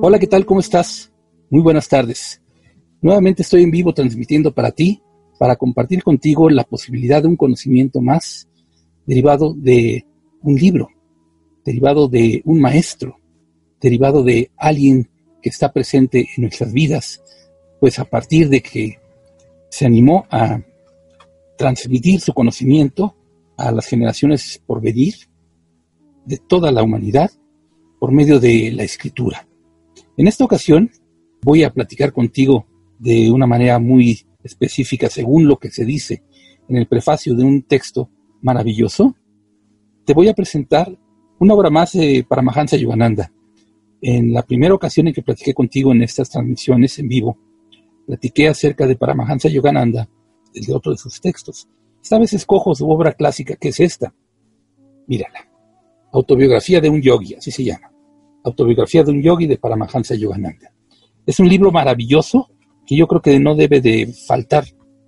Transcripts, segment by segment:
Hola, ¿qué tal? ¿Cómo estás? Muy buenas tardes. Nuevamente estoy en vivo transmitiendo para ti, para compartir contigo la posibilidad de un conocimiento más derivado de un libro, derivado de un maestro, derivado de alguien que está presente en nuestras vidas, pues a partir de que se animó a transmitir su conocimiento a las generaciones por venir de toda la humanidad por medio de la escritura. En esta ocasión voy a platicar contigo de una manera muy específica según lo que se dice en el prefacio de un texto maravilloso. Te voy a presentar una obra más de Paramahansa Yogananda. En la primera ocasión en que platiqué contigo en estas transmisiones en vivo, platiqué acerca de Paramahansa Yogananda, el de otro de sus textos. Esta vez escojo su obra clásica, que es esta. Mírala. Autobiografía de un yogi, así se llama. Autobiografía de un yogi de Paramahansa Yogananda. Es un libro maravilloso que yo creo que no debe de faltar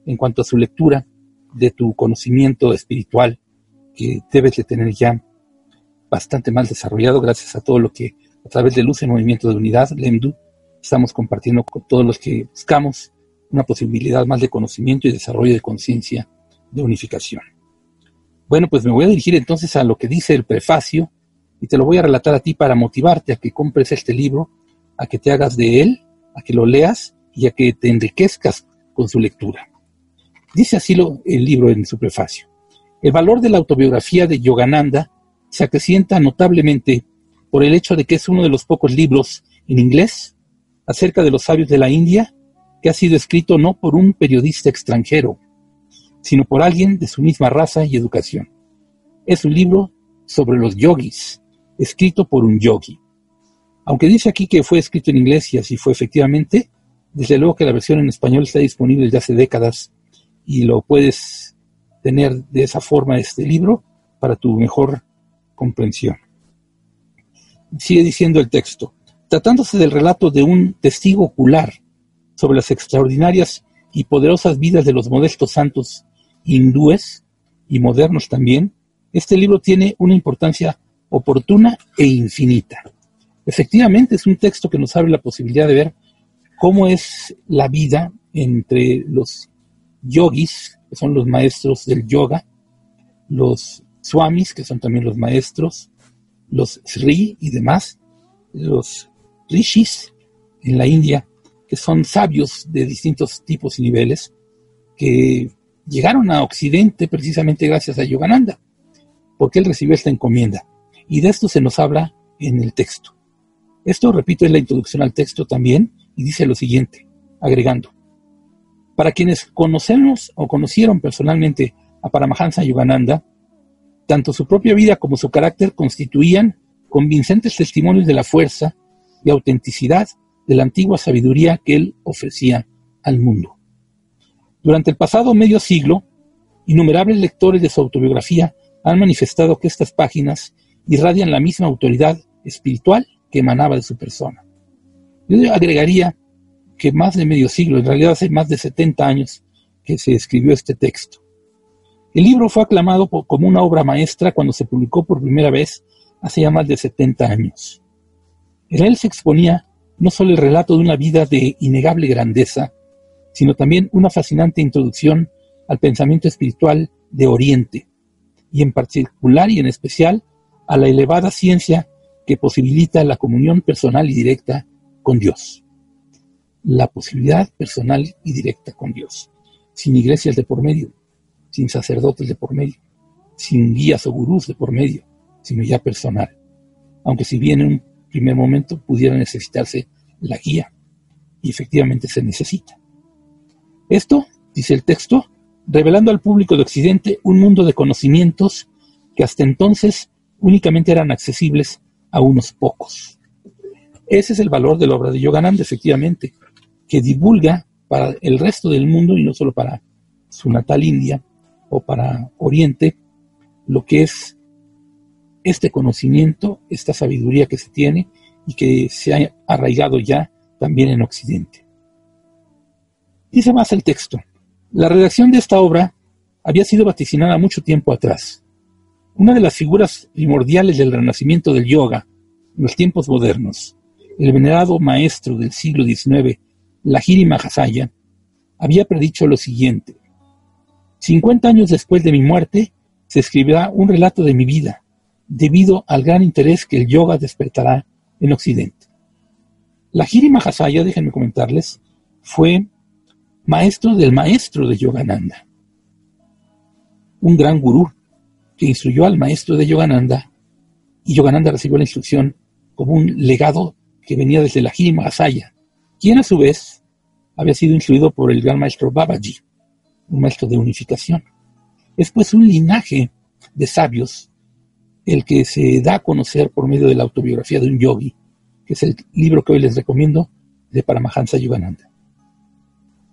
en cuanto a su lectura de tu conocimiento espiritual que debes de tener ya bastante más desarrollado gracias a todo lo que a través de Luz en Movimiento de Unidad, LEMDU, estamos compartiendo con todos los que buscamos una posibilidad más de conocimiento y desarrollo de conciencia de unificación. Bueno, pues me voy a dirigir entonces a lo que dice el prefacio y te lo voy a relatar a ti para motivarte a que compres este libro, a que te hagas de él, a que lo leas y a que te enriquezcas con su lectura. Dice así lo, el libro en su prefacio. El valor de la autobiografía de Yogananda se acrecienta notablemente por el hecho de que es uno de los pocos libros en inglés acerca de los sabios de la India que ha sido escrito no por un periodista extranjero, sino por alguien de su misma raza y educación. Es un libro sobre los yogis, escrito por un yogi. Aunque dice aquí que fue escrito en inglés y así fue efectivamente, desde luego que la versión en español está disponible desde hace décadas y lo puedes tener de esa forma este libro para tu mejor comprensión. Sigue diciendo el texto, tratándose del relato de un testigo ocular sobre las extraordinarias y poderosas vidas de los modestos santos hindúes y modernos también, este libro tiene una importancia oportuna e infinita. Efectivamente, es un texto que nos abre la posibilidad de ver cómo es la vida entre los yogis, que son los maestros del yoga, los swamis, que son también los maestros, los sri y demás, los rishis en la India, que son sabios de distintos tipos y niveles, que llegaron a Occidente precisamente gracias a Yogananda, porque él recibió esta encomienda. Y de esto se nos habla en el texto. Esto, repito, es la introducción al texto también, y dice lo siguiente, agregando, para quienes conocemos o conocieron personalmente a Paramahansa Yogananda, tanto su propia vida como su carácter constituían convincentes testimonios de la fuerza y autenticidad de la antigua sabiduría que él ofrecía al mundo. Durante el pasado medio siglo, innumerables lectores de su autobiografía han manifestado que estas páginas irradian la misma autoridad espiritual que emanaba de su persona. Yo agregaría que más de medio siglo, en realidad hace más de 70 años que se escribió este texto. El libro fue aclamado como una obra maestra cuando se publicó por primera vez hace ya más de 70 años. En él se exponía no solo el relato de una vida de innegable grandeza, sino también una fascinante introducción al pensamiento espiritual de Oriente, y en particular y en especial a la elevada ciencia que posibilita la comunión personal y directa con Dios. La posibilidad personal y directa con Dios, sin iglesias de por medio, sin sacerdotes de por medio, sin guías o gurús de por medio, sino ya personal. Aunque si bien en un primer momento pudiera necesitarse la guía, y efectivamente se necesita. Esto, dice el texto, revelando al público de Occidente un mundo de conocimientos que hasta entonces únicamente eran accesibles a unos pocos. Ese es el valor de la obra de Yogananda, efectivamente, que divulga para el resto del mundo y no solo para su natal India o para Oriente, lo que es este conocimiento, esta sabiduría que se tiene y que se ha arraigado ya también en Occidente. Dice más el texto, la redacción de esta obra había sido vaticinada mucho tiempo atrás. Una de las figuras primordiales del renacimiento del yoga en los tiempos modernos, el venerado maestro del siglo XIX, Lahiri Mahasaya, había predicho lo siguiente. 50 años después de mi muerte, se escribirá un relato de mi vida, debido al gran interés que el yoga despertará en Occidente. Lahiri Mahasaya, déjenme comentarles, fue maestro del maestro de Yogananda, un gran gurú que instruyó al maestro de Yogananda y Yogananda recibió la instrucción como un legado que venía desde Lahiri Mahasaya, quien a su vez había sido instruido por el gran maestro Babaji, un maestro de unificación. Es pues un linaje de sabios el que se da a conocer por medio de la autobiografía de un yogi, que es el libro que hoy les recomiendo de Paramahansa Yogananda.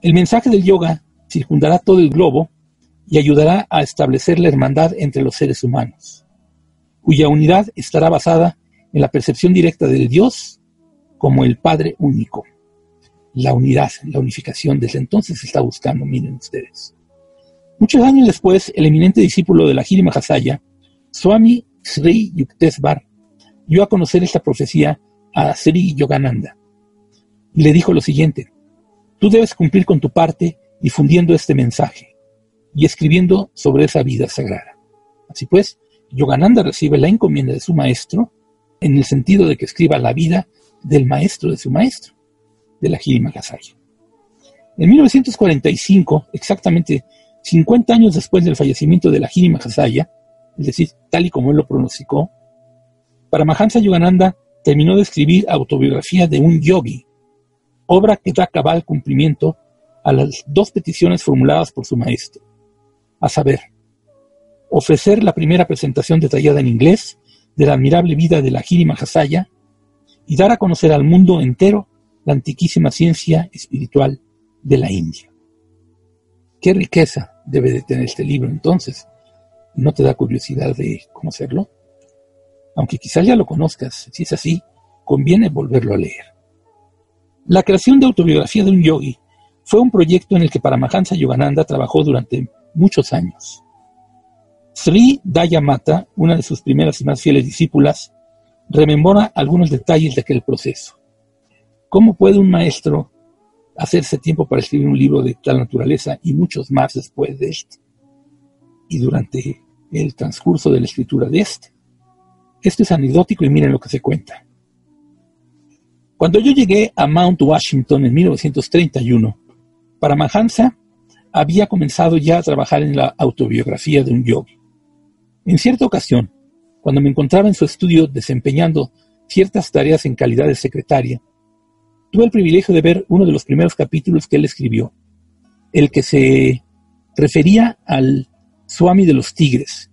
El mensaje del yoga circundará todo el globo y ayudará a establecer la hermandad entre los seres humanos, cuya unidad estará basada en la percepción directa del Dios como el Padre único. La unidad, la unificación, desde entonces se está buscando, miren ustedes. Muchos años después, el eminente discípulo de la Giri Mahasaya, Swami Sri Yuktesvar, dio a conocer esta profecía a Sri Yogananda y le dijo lo siguiente, tú debes cumplir con tu parte difundiendo este mensaje y escribiendo sobre esa vida sagrada. Así pues, Yogananda recibe la encomienda de su maestro en el sentido de que escriba la vida del maestro de su maestro, de la Giri Mahasaya. En 1945, exactamente 50 años después del fallecimiento de la Giri Mahasaya, es decir, tal y como él lo pronosticó, Paramahansa Yogananda terminó de escribir Autobiografía de un yogi, obra que da cabal cumplimiento a las dos peticiones formuladas por su maestro, a saber, ofrecer la primera presentación detallada en inglés de la admirable vida de la Giri Mahasaya y dar a conocer al mundo entero la antiquísima ciencia espiritual de la India. ¿Qué riqueza debe de tener este libro entonces? ¿No te da curiosidad de conocerlo? Aunque quizás ya lo conozcas, si es así, conviene volverlo a leer. La creación de autobiografía de un yogi fue un proyecto en el que Paramahansa Yogananda trabajó durante muchos años. Sri Dayamata, una de sus primeras y más fieles discípulas, rememora algunos detalles de aquel proceso. ¿Cómo puede un maestro hacerse tiempo para escribir un libro de tal naturaleza y muchos más después de este? Y durante el transcurso de la escritura de este. Esto es anecdótico y miren lo que se cuenta. Cuando yo llegué a Mount Washington en 1931, Paramahansa había comenzado ya a trabajar en la autobiografía de un yogi. En cierta ocasión, cuando me encontraba en su estudio desempeñando ciertas tareas en calidad de secretaria, tuve el privilegio de ver uno de los primeros capítulos que él escribió, el que se refería al Swami de los Tigres.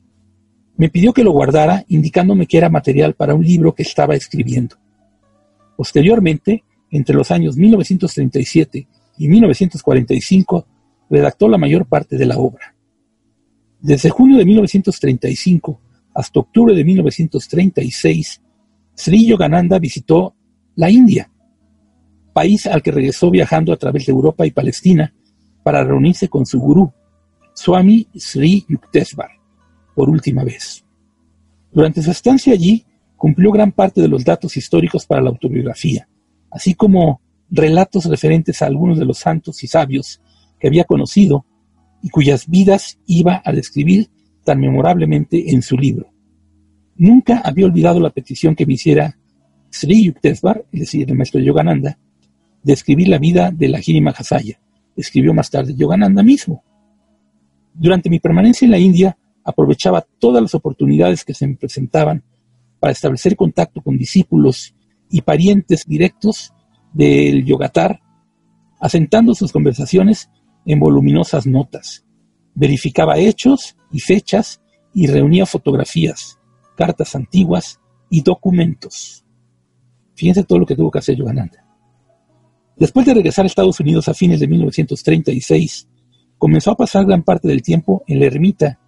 Me pidió que lo guardara, indicándome que era material para un libro que estaba escribiendo. Posteriormente, entre los años 1937 y 1945, redactó la mayor parte de la obra. Desde junio de 1935 hasta octubre de 1936, Sri Yogananda visitó la India, país al que regresó viajando a través de Europa y Palestina para reunirse con su gurú, Swami Sri Yuktesvar, por última vez. Durante su estancia allí, cumplió gran parte de los datos históricos para la autobiografía, así como relatos referentes a algunos de los santos y sabios había conocido y cuyas vidas iba a describir tan memorablemente en su libro. Nunca había olvidado la petición que me hiciera Sri Yuktesvar, es decir, el maestro Yogananda, de escribir la vida de la Mahasaya. Escribió más tarde Yogananda mismo. Durante mi permanencia en la India, aprovechaba todas las oportunidades que se me presentaban para establecer contacto con discípulos y parientes directos del yogatar, asentando sus conversaciones en voluminosas notas. Verificaba hechos y fechas y reunía fotografías, cartas antiguas y documentos. Fíjense todo lo que tuvo que hacer Yogananda. Después de regresar a Estados Unidos a fines de 1936, comenzó a pasar gran parte del tiempo en la ermita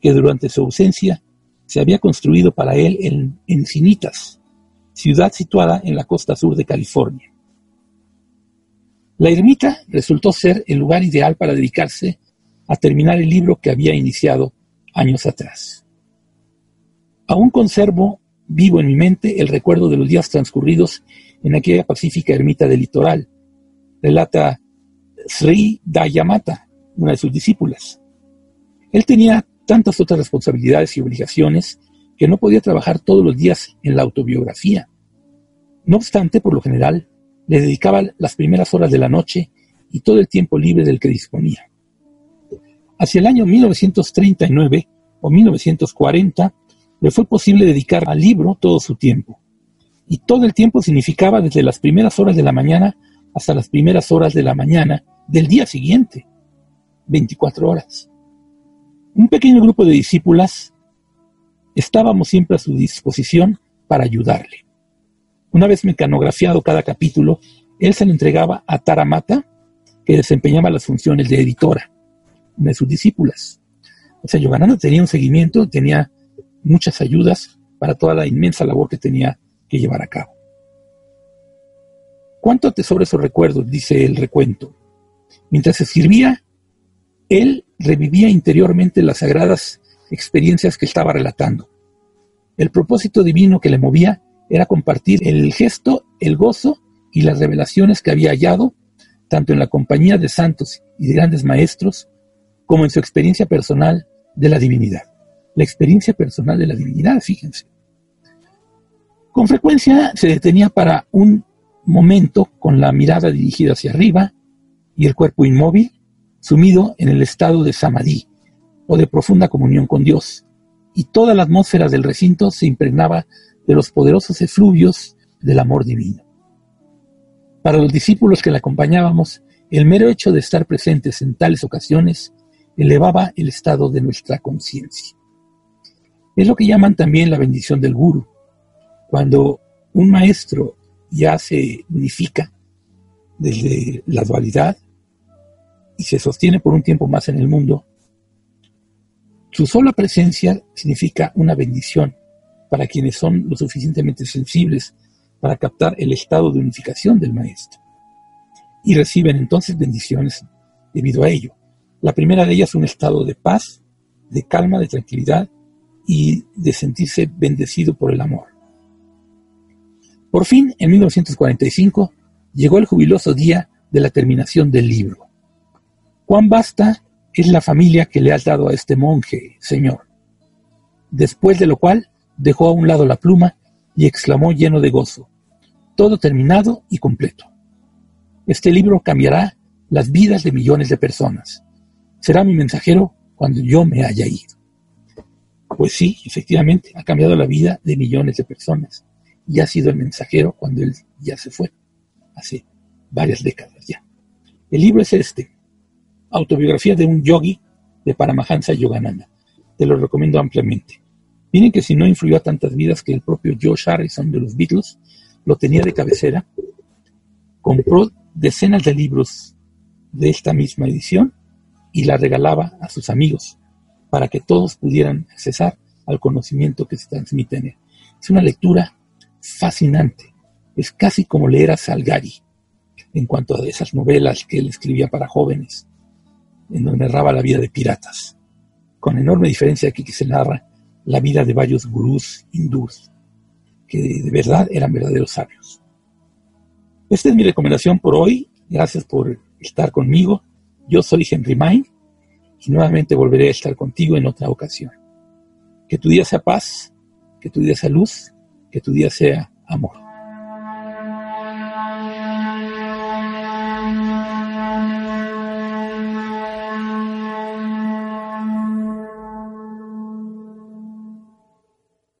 que durante su ausencia se había construido para él en Encinitas, ciudad situada en la costa sur de California. La ermita resultó ser el lugar ideal para dedicarse a terminar el libro que había iniciado años atrás. Aún conservo vivo en mi mente el recuerdo de los días transcurridos en aquella pacífica ermita del litoral, relata Sri Dayamata, una de sus discípulas. Él tenía tantas otras responsabilidades y obligaciones que no podía trabajar todos los días en la autobiografía. No obstante, por lo general, le dedicaba las primeras horas de la noche y todo el tiempo libre del que disponía. Hacia el año 1939 o 1940 le fue posible dedicar al libro todo su tiempo. Y todo el tiempo significaba desde las primeras horas de la mañana hasta las primeras horas de la mañana del día siguiente. 24 horas. Un pequeño grupo de discípulas estábamos siempre a su disposición para ayudarle. Una vez mecanografiado cada capítulo, él se lo entregaba a Taramata, que desempeñaba las funciones de editora, una de sus discípulas. O sea, Yogananda tenía un seguimiento, tenía muchas ayudas para toda la inmensa labor que tenía que llevar a cabo. ¿Cuánto atesora esos recuerdos? dice el recuento. Mientras escribía, él revivía interiormente las sagradas experiencias que estaba relatando. El propósito divino que le movía era compartir el gesto, el gozo y las revelaciones que había hallado, tanto en la compañía de santos y de grandes maestros, como en su experiencia personal de la divinidad. La experiencia personal de la divinidad, fíjense. Con frecuencia se detenía para un momento con la mirada dirigida hacia arriba y el cuerpo inmóvil, sumido en el estado de samadhi o de profunda comunión con Dios, y toda la atmósfera del recinto se impregnaba de los poderosos efluvios del amor divino. Para los discípulos que le acompañábamos, el mero hecho de estar presentes en tales ocasiones elevaba el estado de nuestra conciencia. Es lo que llaman también la bendición del guru. Cuando un maestro ya se unifica desde la dualidad y se sostiene por un tiempo más en el mundo, su sola presencia significa una bendición para quienes son lo suficientemente sensibles para captar el estado de unificación del Maestro. Y reciben entonces bendiciones debido a ello. La primera de ellas un estado de paz, de calma, de tranquilidad y de sentirse bendecido por el amor. Por fin, en 1945, llegó el jubiloso día de la terminación del libro. Cuán basta es la familia que le has dado a este monje, Señor. Después de lo cual dejó a un lado la pluma y exclamó lleno de gozo, todo terminado y completo. Este libro cambiará las vidas de millones de personas. Será mi mensajero cuando yo me haya ido. Pues sí, efectivamente, ha cambiado la vida de millones de personas y ha sido el mensajero cuando él ya se fue, hace varias décadas ya. El libro es este, Autobiografía de un yogi de Paramahansa Yogananda. Te lo recomiendo ampliamente. Miren que si no influyó a tantas vidas que el propio Josh Harrison de los Beatles lo tenía de cabecera, compró decenas de libros de esta misma edición y la regalaba a sus amigos para que todos pudieran accesar al conocimiento que se transmite en él. Es una lectura fascinante. Es casi como leer a Salgari en cuanto a esas novelas que él escribía para jóvenes en donde narraba la vida de piratas, con enorme diferencia aquí que se narra la vida de varios gurús hindús, que de verdad eran verdaderos sabios. Esta es mi recomendación por hoy. Gracias por estar conmigo. Yo soy Henry Main y nuevamente volveré a estar contigo en otra ocasión. Que tu día sea paz, que tu día sea luz, que tu día sea amor.